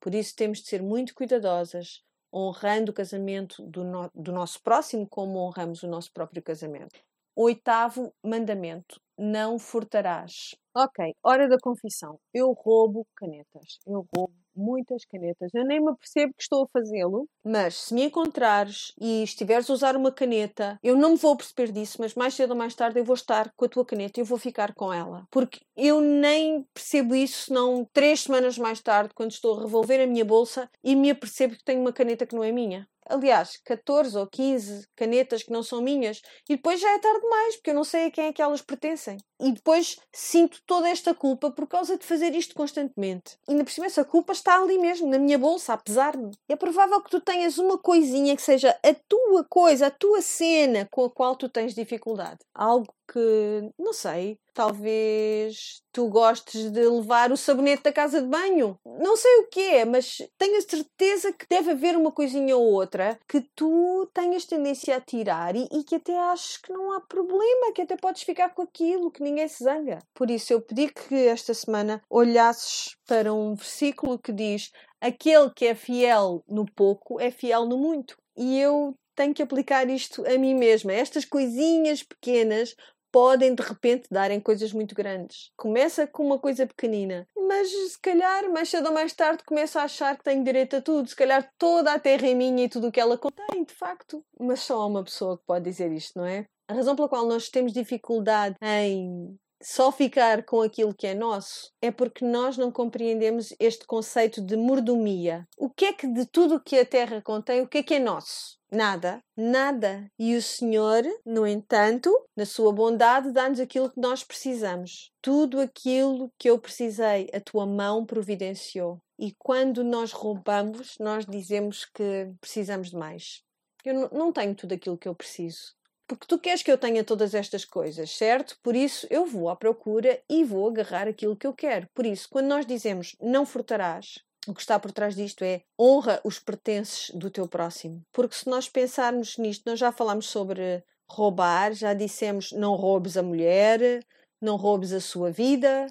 Por isso temos de ser muito cuidadosas, honrando o casamento do, no do nosso próximo como honramos o nosso próprio casamento. Oitavo mandamento: não furtarás. Ok, hora da confissão. Eu roubo canetas. Eu roubo muitas canetas. Eu nem me percebo que estou a fazê-lo, mas se me encontrares e estiveres a usar uma caneta, eu não me vou perceber disso, mas mais cedo ou mais tarde eu vou estar com a tua caneta e eu vou ficar com ela. Porque eu nem percebo isso, senão três semanas mais tarde, quando estou a revolver a minha bolsa e me apercebo que tenho uma caneta que não é minha aliás, 14 ou 15 canetas que não são minhas, e depois já é tarde demais, porque eu não sei a quem é que elas pertencem. E depois sinto toda esta culpa por causa de fazer isto constantemente. E ainda por cima, essa culpa está ali mesmo, na minha bolsa, a pesar-me. É provável que tu tenhas uma coisinha que seja a tua coisa, a tua cena com a qual tu tens dificuldade. Algo que, não sei, talvez tu gostes de levar o sabonete da casa de banho. Não sei o que é, mas tenho a certeza que deve haver uma coisinha ou outra que tu tenhas tendência a tirar e, e que até aches que não há problema, que até podes ficar com aquilo, que ninguém se zanga. Por isso eu pedi que esta semana olhasses para um versículo que diz: Aquele que é fiel no pouco é fiel no muito. E eu tenho que aplicar isto a mim mesma. Estas coisinhas pequenas podem de repente darem coisas muito grandes. Começa com uma coisa pequenina, mas se calhar mais cedo ou mais tarde começa a achar que tenho direito a tudo. Se calhar toda a terra é minha e tudo o que ela contém, de facto. Mas só há uma pessoa que pode dizer isto, não é? A razão pela qual nós temos dificuldade em só ficar com aquilo que é nosso é porque nós não compreendemos este conceito de mordomia. O que é que de tudo o que a terra contém, o que é que é nosso? Nada, nada. E o Senhor, no entanto, na sua bondade, dá-nos aquilo que nós precisamos. Tudo aquilo que eu precisei, a tua mão providenciou. E quando nós roubamos, nós dizemos que precisamos de mais. Eu não tenho tudo aquilo que eu preciso porque tu queres que eu tenha todas estas coisas, certo? Por isso eu vou à procura e vou agarrar aquilo que eu quero. Por isso, quando nós dizemos não furtarás, o que está por trás disto é honra os pertences do teu próximo. Porque se nós pensarmos nisto, nós já falámos sobre roubar, já dissemos não roubes a mulher, não roubes a sua vida,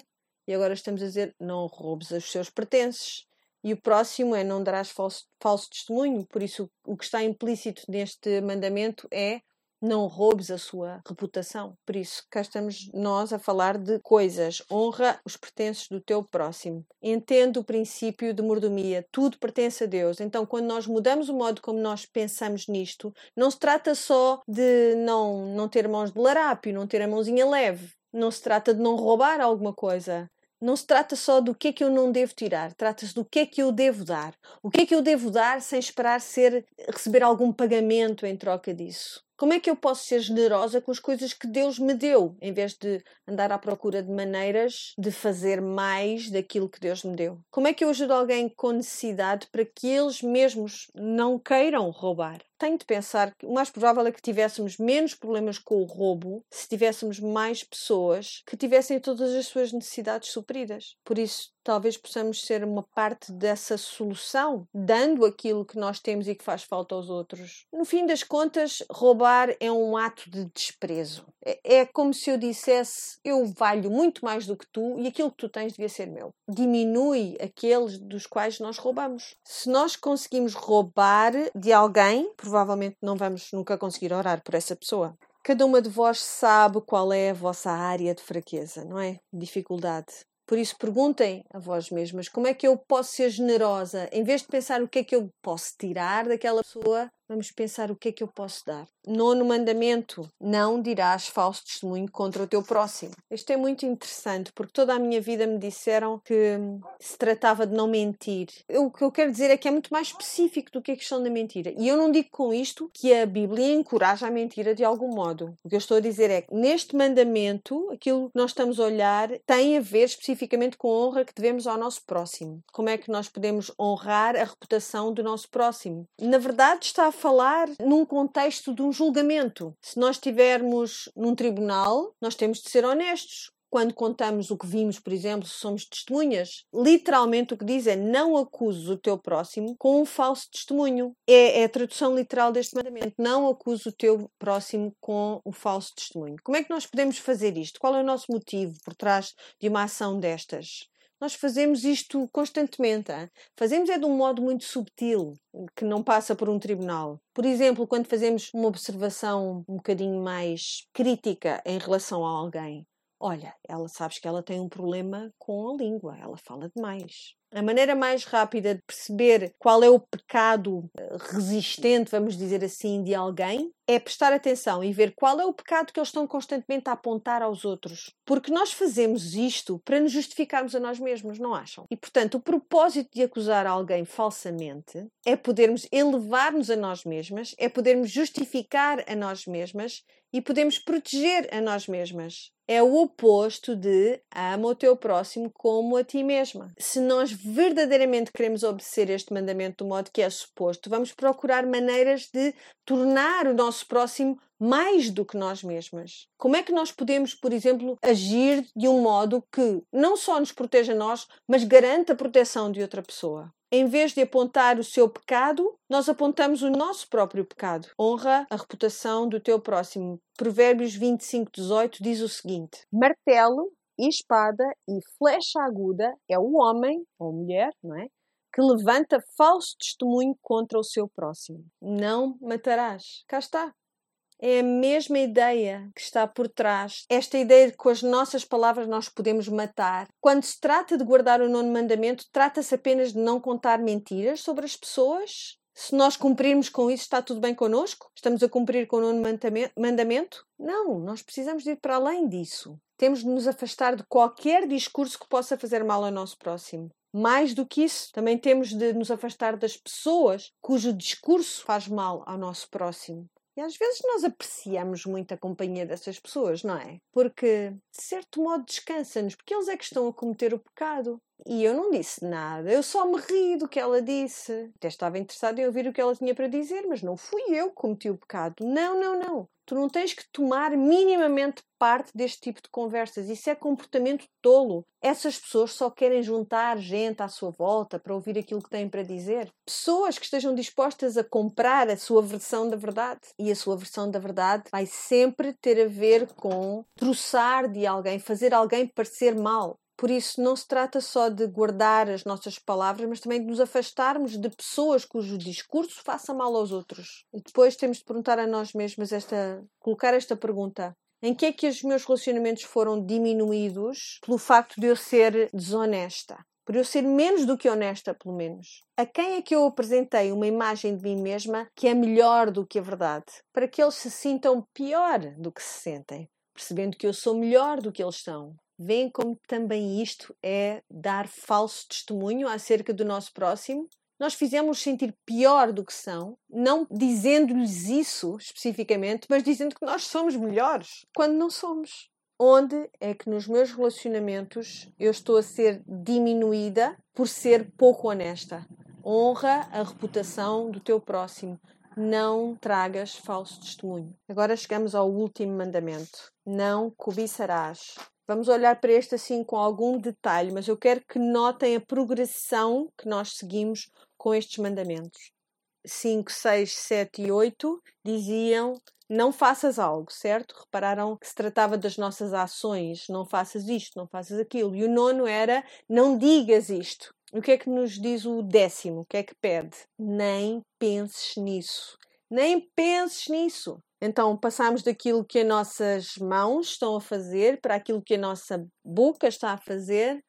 e agora estamos a dizer não roubes os seus pertences. E o próximo é não darás falso, falso testemunho, por isso o que está implícito neste mandamento é não roubes a sua reputação. Por isso, cá estamos nós a falar de coisas. Honra os pertences do teu próximo. Entende o princípio de mordomia. Tudo pertence a Deus. Então, quando nós mudamos o modo como nós pensamos nisto, não se trata só de não, não ter mãos de larápio, não ter a mãozinha leve. Não se trata de não roubar alguma coisa não se trata só do que é que eu não devo tirar, trata-se do que é que eu devo dar. O que é que eu devo dar sem esperar ser receber algum pagamento em troca disso? Como é que eu posso ser generosa com as coisas que Deus me deu, em vez de andar à procura de maneiras de fazer mais daquilo que Deus me deu? Como é que eu ajudo alguém com necessidade para que eles mesmos não queiram roubar? Tenho de pensar que o mais provável é que tivéssemos menos problemas com o roubo se tivéssemos mais pessoas que tivessem todas as suas necessidades supridas. Por isso, talvez possamos ser uma parte dessa solução, dando aquilo que nós temos e que faz falta aos outros. No fim das contas, roubar é um ato de desprezo. É, é como se eu dissesse: eu valho muito mais do que tu e aquilo que tu tens devia ser meu. Diminui aqueles dos quais nós roubamos. Se nós conseguimos roubar de alguém, provavelmente não vamos nunca conseguir orar por essa pessoa. Cada uma de vós sabe qual é a vossa área de fraqueza, não é? Dificuldade. Por isso, perguntem a vós mesmas como é que eu posso ser generosa, em vez de pensar o que é que eu posso tirar daquela pessoa, Vamos pensar o que é que eu posso dar. Nono mandamento: não dirás falso testemunho contra o teu próximo. Isto é muito interessante porque toda a minha vida me disseram que se tratava de não mentir. Eu, o que eu quero dizer é que é muito mais específico do que a questão da mentira. E eu não digo com isto que a Bíblia encoraja a mentira de algum modo. O que eu estou a dizer é que neste mandamento, aquilo que nós estamos a olhar tem a ver especificamente com a honra que devemos ao nosso próximo. Como é que nós podemos honrar a reputação do nosso próximo? Na verdade, está a falar num contexto de um julgamento. Se nós estivermos num tribunal, nós temos de ser honestos quando contamos o que vimos, por exemplo, se somos testemunhas, literalmente o que diz é não acuses o teu próximo com um falso testemunho. É, é, a tradução literal deste mandamento. Não acuses o teu próximo com o falso testemunho. Como é que nós podemos fazer isto? Qual é o nosso motivo por trás de uma ação destas? Nós fazemos isto constantemente. Hein? Fazemos é de um modo muito subtil, que não passa por um tribunal. Por exemplo, quando fazemos uma observação um bocadinho mais crítica em relação a alguém. Olha, ela sabes que ela tem um problema com a língua, ela fala demais. A maneira mais rápida de perceber qual é o pecado eh, resistente, vamos dizer assim, de alguém é prestar atenção e ver qual é o pecado que eles estão constantemente a apontar aos outros. Porque nós fazemos isto para nos justificarmos a nós mesmos, não acham? E portanto, o propósito de acusar alguém falsamente é podermos elevar-nos a nós mesmas, é podermos justificar a nós mesmas e podemos proteger a nós mesmas. É o oposto de ama o teu próximo como a ti mesma. Se nós verdadeiramente queremos obedecer este mandamento do modo que é suposto, vamos procurar maneiras de tornar o nosso próximo mais do que nós mesmas. Como é que nós podemos, por exemplo, agir de um modo que não só nos proteja nós, mas garanta a proteção de outra pessoa? Em vez de apontar o seu pecado, nós apontamos o nosso próprio pecado. Honra a reputação do teu próximo. Provérbios 25, 18 diz o seguinte: Martelo, espada e flecha aguda é o homem ou mulher, não é? Que levanta falso testemunho contra o seu próximo. Não matarás. Cá está. É a mesma ideia que está por trás. Esta ideia de que com as nossas palavras nós podemos matar. Quando se trata de guardar o nono mandamento, trata-se apenas de não contar mentiras sobre as pessoas? Se nós cumprirmos com isso, está tudo bem connosco? Estamos a cumprir com o nono mandamento? Não, nós precisamos de ir para além disso. Temos de nos afastar de qualquer discurso que possa fazer mal ao nosso próximo. Mais do que isso, também temos de nos afastar das pessoas cujo discurso faz mal ao nosso próximo. E às vezes nós apreciamos muito a companhia dessas pessoas, não é? Porque, de certo modo, descansa-nos, porque eles é que estão a cometer o pecado. E eu não disse nada, eu só me ri do que ela disse. Até estava interessada em ouvir o que ela tinha para dizer, mas não fui eu que cometi o pecado. Não, não, não. Tu não tens que tomar minimamente parte deste tipo de conversas. Isso é comportamento tolo. Essas pessoas só querem juntar gente à sua volta para ouvir aquilo que têm para dizer. Pessoas que estejam dispostas a comprar a sua versão da verdade. E a sua versão da verdade vai sempre ter a ver com troçar de alguém, fazer alguém parecer mal. Por isso, não se trata só de guardar as nossas palavras, mas também de nos afastarmos de pessoas cujo discurso faça mal aos outros. E depois temos de perguntar a nós mesmos esta, colocar esta pergunta: em que é que os meus relacionamentos foram diminuídos pelo facto de eu ser desonesta? Por eu ser menos do que honesta, pelo menos. A quem é que eu apresentei uma imagem de mim mesma que é melhor do que a verdade? Para que eles se sintam pior do que se sentem, percebendo que eu sou melhor do que eles são veem como também isto é dar falso testemunho acerca do nosso próximo. Nós fizemos sentir pior do que são, não dizendo-lhes isso especificamente, mas dizendo que nós somos melhores, quando não somos. Onde é que nos meus relacionamentos eu estou a ser diminuída por ser pouco honesta? Honra a reputação do teu próximo. Não tragas falso testemunho. Agora chegamos ao último mandamento. Não cobiçarás. Vamos olhar para este assim com algum detalhe, mas eu quero que notem a progressão que nós seguimos com estes mandamentos. 5, 6, 7 e 8 diziam não faças algo, certo? Repararam que se tratava das nossas ações, não faças isto, não faças aquilo. E o nono era não digas isto. O que é que nos diz o décimo? O que é que pede? Nem penses nisso. Nem penses nisso. Então passamos daquilo que as nossas mãos estão a fazer para aquilo que a nossa boca está a fazer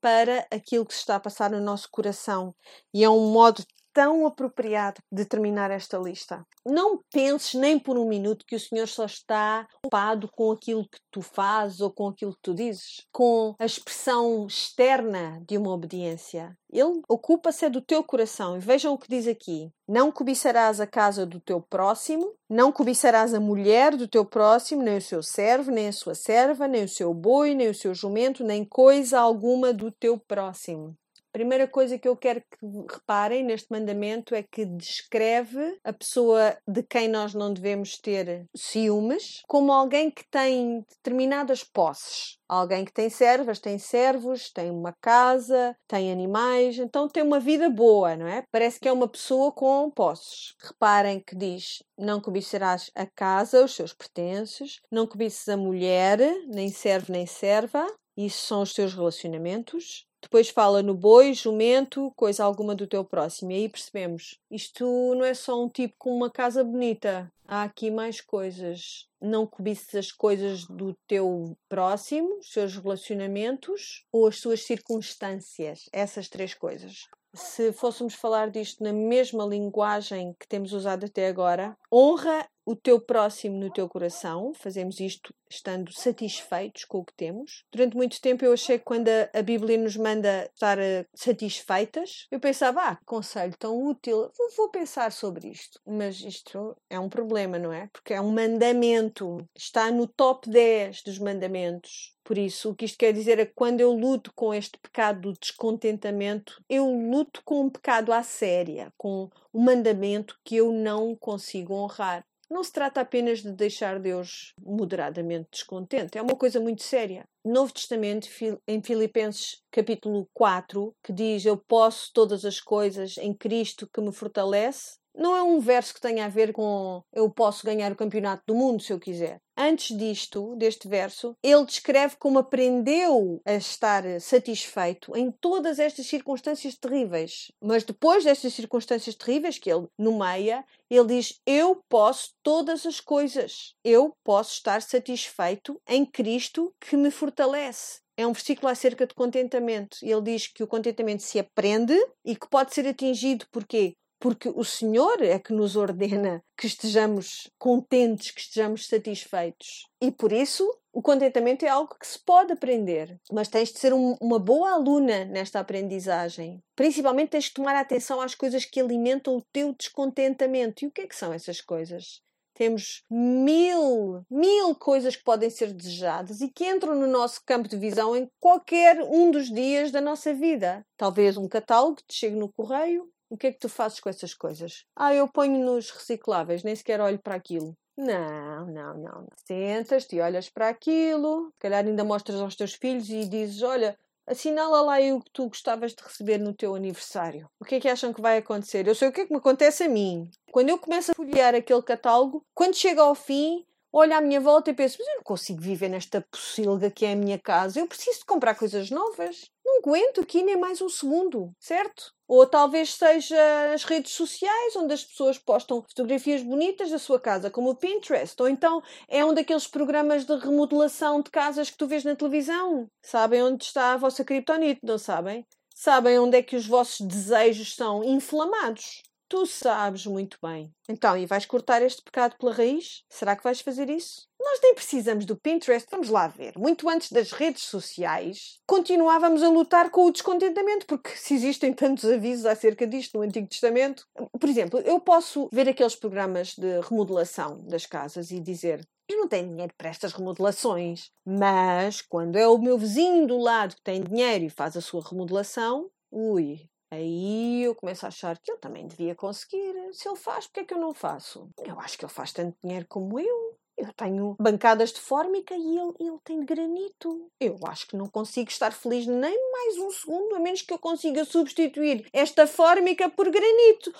para aquilo que se está a passar no nosso coração. E é um modo tão apropriado de terminar esta lista. Não penses nem por um minuto que o Senhor só está ocupado com aquilo que tu fazes ou com aquilo que tu dizes, com a expressão externa de uma obediência. Ele ocupa-se é do teu coração. E vejam o que diz aqui: Não cobiçarás a casa do teu próximo, não cobiçarás a mulher do teu próximo, nem o seu servo, nem a sua serva, nem o seu boi, nem o seu jumento, nem coisa alguma do teu próximo primeira coisa que eu quero que reparem neste mandamento é que descreve a pessoa de quem nós não devemos ter ciúmes como alguém que tem determinadas posses. Alguém que tem servas, tem servos, tem uma casa, tem animais, então tem uma vida boa, não é? Parece que é uma pessoa com posses. Reparem que diz: não cobiçarás a casa, os seus pertences, não cobices a mulher, nem servo nem serva, isso são os teus relacionamentos. Depois fala no boi, jumento, coisa alguma do teu próximo. E aí percebemos, isto não é só um tipo com uma casa bonita. Há aqui mais coisas. Não cobices as coisas do teu próximo, os seus relacionamentos ou as suas circunstâncias. Essas três coisas. Se fôssemos falar disto na mesma linguagem que temos usado até agora, honra o teu próximo no teu coração, fazemos isto estando satisfeitos com o que temos. Durante muito tempo eu achei que quando a, Bíblia nos manda estar uh, satisfeitas, eu pensava, ah, conselho tão útil, vou, vou, pensar sobre isto. Mas isto é um problema, não é? Porque é um mandamento, está no top 10 dos mandamentos. Por isso, o que isto quer dizer é que quando eu luto com este pecado do descontentamento, eu luto com um pecado à séria, com um mandamento que eu não consigo honrar não se trata apenas de deixar Deus moderadamente descontente, é uma coisa muito séria. Novo Testamento, em Filipenses capítulo 4, que diz: Eu posso todas as coisas em Cristo que me fortalece, não é um verso que tenha a ver com eu posso ganhar o campeonato do mundo se eu quiser. Antes disto, deste verso, ele descreve como aprendeu a estar satisfeito em todas estas circunstâncias terríveis. Mas depois destas circunstâncias terríveis que ele nomeia, ele diz: Eu posso todas as coisas. Eu posso estar satisfeito em Cristo que me fortalece é um versículo acerca de contentamento. Ele diz que o contentamento se aprende e que pode ser atingido porque porque o Senhor é que nos ordena que estejamos contentes, que estejamos satisfeitos. E por isso, o contentamento é algo que se pode aprender, mas tens de ser um, uma boa aluna nesta aprendizagem. Principalmente tens de tomar atenção às coisas que alimentam o teu descontentamento. E o que é que são essas coisas? Temos mil, mil coisas que podem ser desejadas e que entram no nosso campo de visão em qualquer um dos dias da nossa vida. Talvez um catálogo que te chegue no correio, o que é que tu fazes com essas coisas? Ah, eu ponho nos recicláveis, nem sequer olho para aquilo. Não, não, não. Sentas-te e olhas para aquilo, se calhar ainda mostras aos teus filhos e dizes: Olha, assinala lá o que tu gostavas de receber no teu aniversário. O que é que acham que vai acontecer? Eu sei o que é que me acontece a mim. Quando eu começo a folhear aquele catálogo, quando chega ao fim, olho à minha volta e penso: Mas eu não consigo viver nesta pocilga que é a minha casa. Eu preciso de comprar coisas novas. Não aguento aqui nem mais um segundo, certo? Ou talvez seja as redes sociais, onde as pessoas postam fotografias bonitas da sua casa, como o Pinterest. Ou então é um daqueles programas de remodelação de casas que tu vês na televisão. Sabem onde está a vossa criptonite, não sabem? Sabem onde é que os vossos desejos são inflamados. Tu sabes muito bem. Então, e vais cortar este pecado pela raiz? Será que vais fazer isso? Nós nem precisamos do Pinterest, vamos lá ver. Muito antes das redes sociais, continuávamos a lutar com o descontentamento, porque se existem tantos avisos acerca disto no Antigo Testamento. Por exemplo, eu posso ver aqueles programas de remodelação das casas e dizer: eu não tenho dinheiro para estas remodelações, mas quando é o meu vizinho do lado que tem dinheiro e faz a sua remodelação, ui, Aí eu começo a achar que ele também devia conseguir. Se ele faz, porque é que eu não faço? Eu acho que ele faz tanto dinheiro como eu. Eu tenho bancadas de fórmica e ele, ele tem de granito. Eu acho que não consigo estar feliz nem mais um segundo, a menos que eu consiga substituir esta fórmica por granito.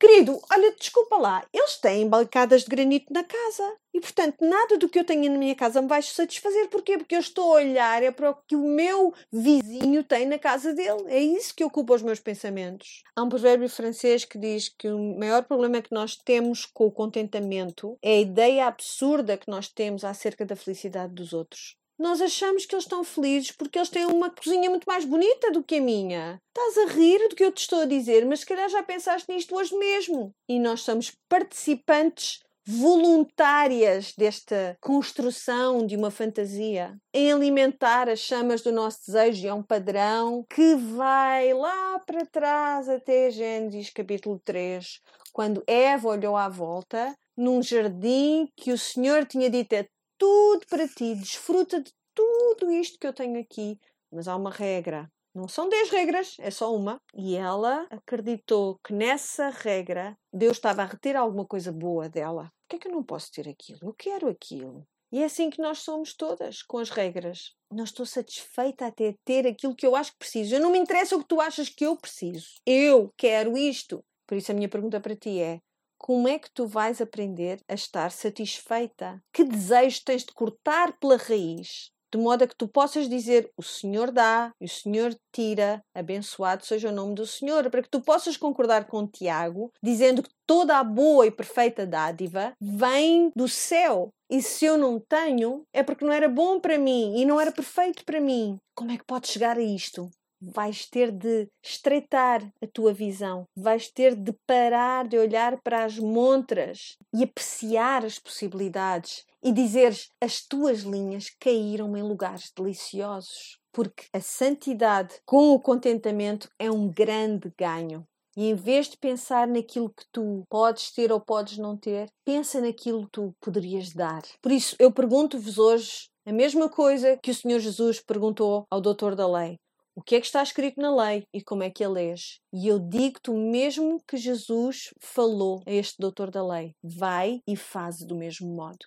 Querido, olha, desculpa lá, eles têm bancadas de granito na casa. E, portanto, nada do que eu tenho na minha casa me vai satisfazer. Porquê? Porque eu estou a olhar é para o que o meu vizinho tem na casa dele. É isso que ocupa os meus pensamentos. Há um provérbio francês que diz que o maior problema que nós temos com o contentamento é a ideia absurda que nós temos acerca da felicidade dos outros. Nós achamos que eles estão felizes porque eles têm uma cozinha muito mais bonita do que a minha. Estás a rir do que eu te estou a dizer, mas se calhar já pensaste nisto hoje mesmo. E nós somos participantes voluntárias desta construção de uma fantasia, em alimentar as chamas do nosso desejo, é um padrão que vai lá para trás até Gênesis capítulo 3, quando Eva olhou à volta num jardim que o Senhor tinha dito é tudo para ti, desfruta de tudo isto que eu tenho aqui, mas há uma regra. Não são 10 regras, é só uma. E ela acreditou que nessa regra Deus estava a reter alguma coisa boa dela. Por que é que eu não posso ter aquilo? Eu quero aquilo. E é assim que nós somos todas, com as regras. Não estou satisfeita até ter aquilo que eu acho que preciso. Eu não me interessa o que tu achas que eu preciso. Eu quero isto. Por isso a minha pergunta para ti é: como é que tu vais aprender a estar satisfeita? Que desejo tens de cortar pela raiz? De modo a que tu possas dizer: O Senhor dá e o Senhor tira, abençoado seja o nome do Senhor, para que tu possas concordar com Tiago, dizendo que toda a boa e perfeita dádiva vem do céu. E se eu não tenho, é porque não era bom para mim e não era perfeito para mim. Como é que pode chegar a isto? Vais ter de estreitar a tua visão, vais ter de parar de olhar para as montras e apreciar as possibilidades e dizeres as tuas linhas caíram em lugares deliciosos. Porque a santidade com o contentamento é um grande ganho. E em vez de pensar naquilo que tu podes ter ou podes não ter, pensa naquilo que tu poderias dar. Por isso, eu pergunto-vos hoje a mesma coisa que o Senhor Jesus perguntou ao doutor da lei o que é que está escrito na lei e como é que a lês. E eu digo-te mesmo que Jesus falou a este doutor da lei: vai e faz do mesmo modo.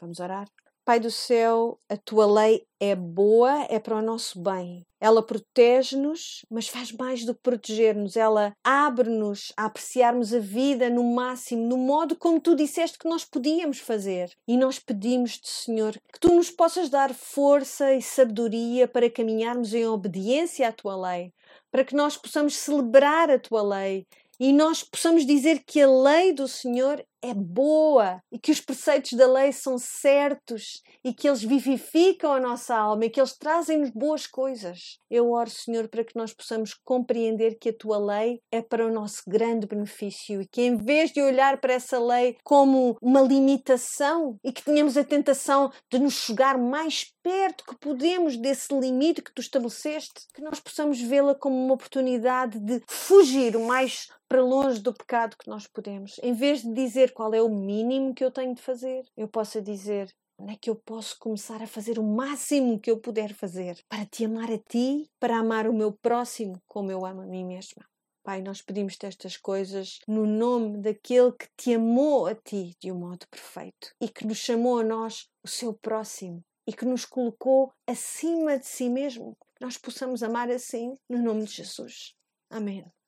Vamos orar? Pai do céu, a tua lei é boa, é para o nosso bem. Ela protege-nos, mas faz mais do que proteger-nos. Ela abre-nos a apreciarmos a vida no máximo, no modo como tu disseste que nós podíamos fazer. E nós pedimos-te, Senhor, que tu nos possas dar força e sabedoria para caminharmos em obediência à tua lei, para que nós possamos celebrar a tua lei e nós possamos dizer que a lei do Senhor é boa e que os preceitos da lei são certos e que eles vivificam a nossa alma e que eles trazem-nos boas coisas. Eu oro, Senhor, para que nós possamos compreender que a tua lei é para o nosso grande benefício e que em vez de olhar para essa lei como uma limitação e que tenhamos a tentação de nos chegar mais perto que podemos desse limite que tu estabeleceste, que nós possamos vê-la como uma oportunidade de fugir o mais para longe do pecado que nós podemos. Em vez de dizer qual é o mínimo que eu tenho de fazer, eu possa dizer onde é que eu posso começar a fazer o máximo que eu puder fazer para te amar a ti, para amar o meu próximo como eu amo a mim mesma. Pai, nós pedimos-te estas coisas no nome daquele que te amou a ti de um modo perfeito e que nos chamou a nós o seu próximo e que nos colocou acima de si mesmo. Nós possamos amar assim no nome de Jesus. Amém.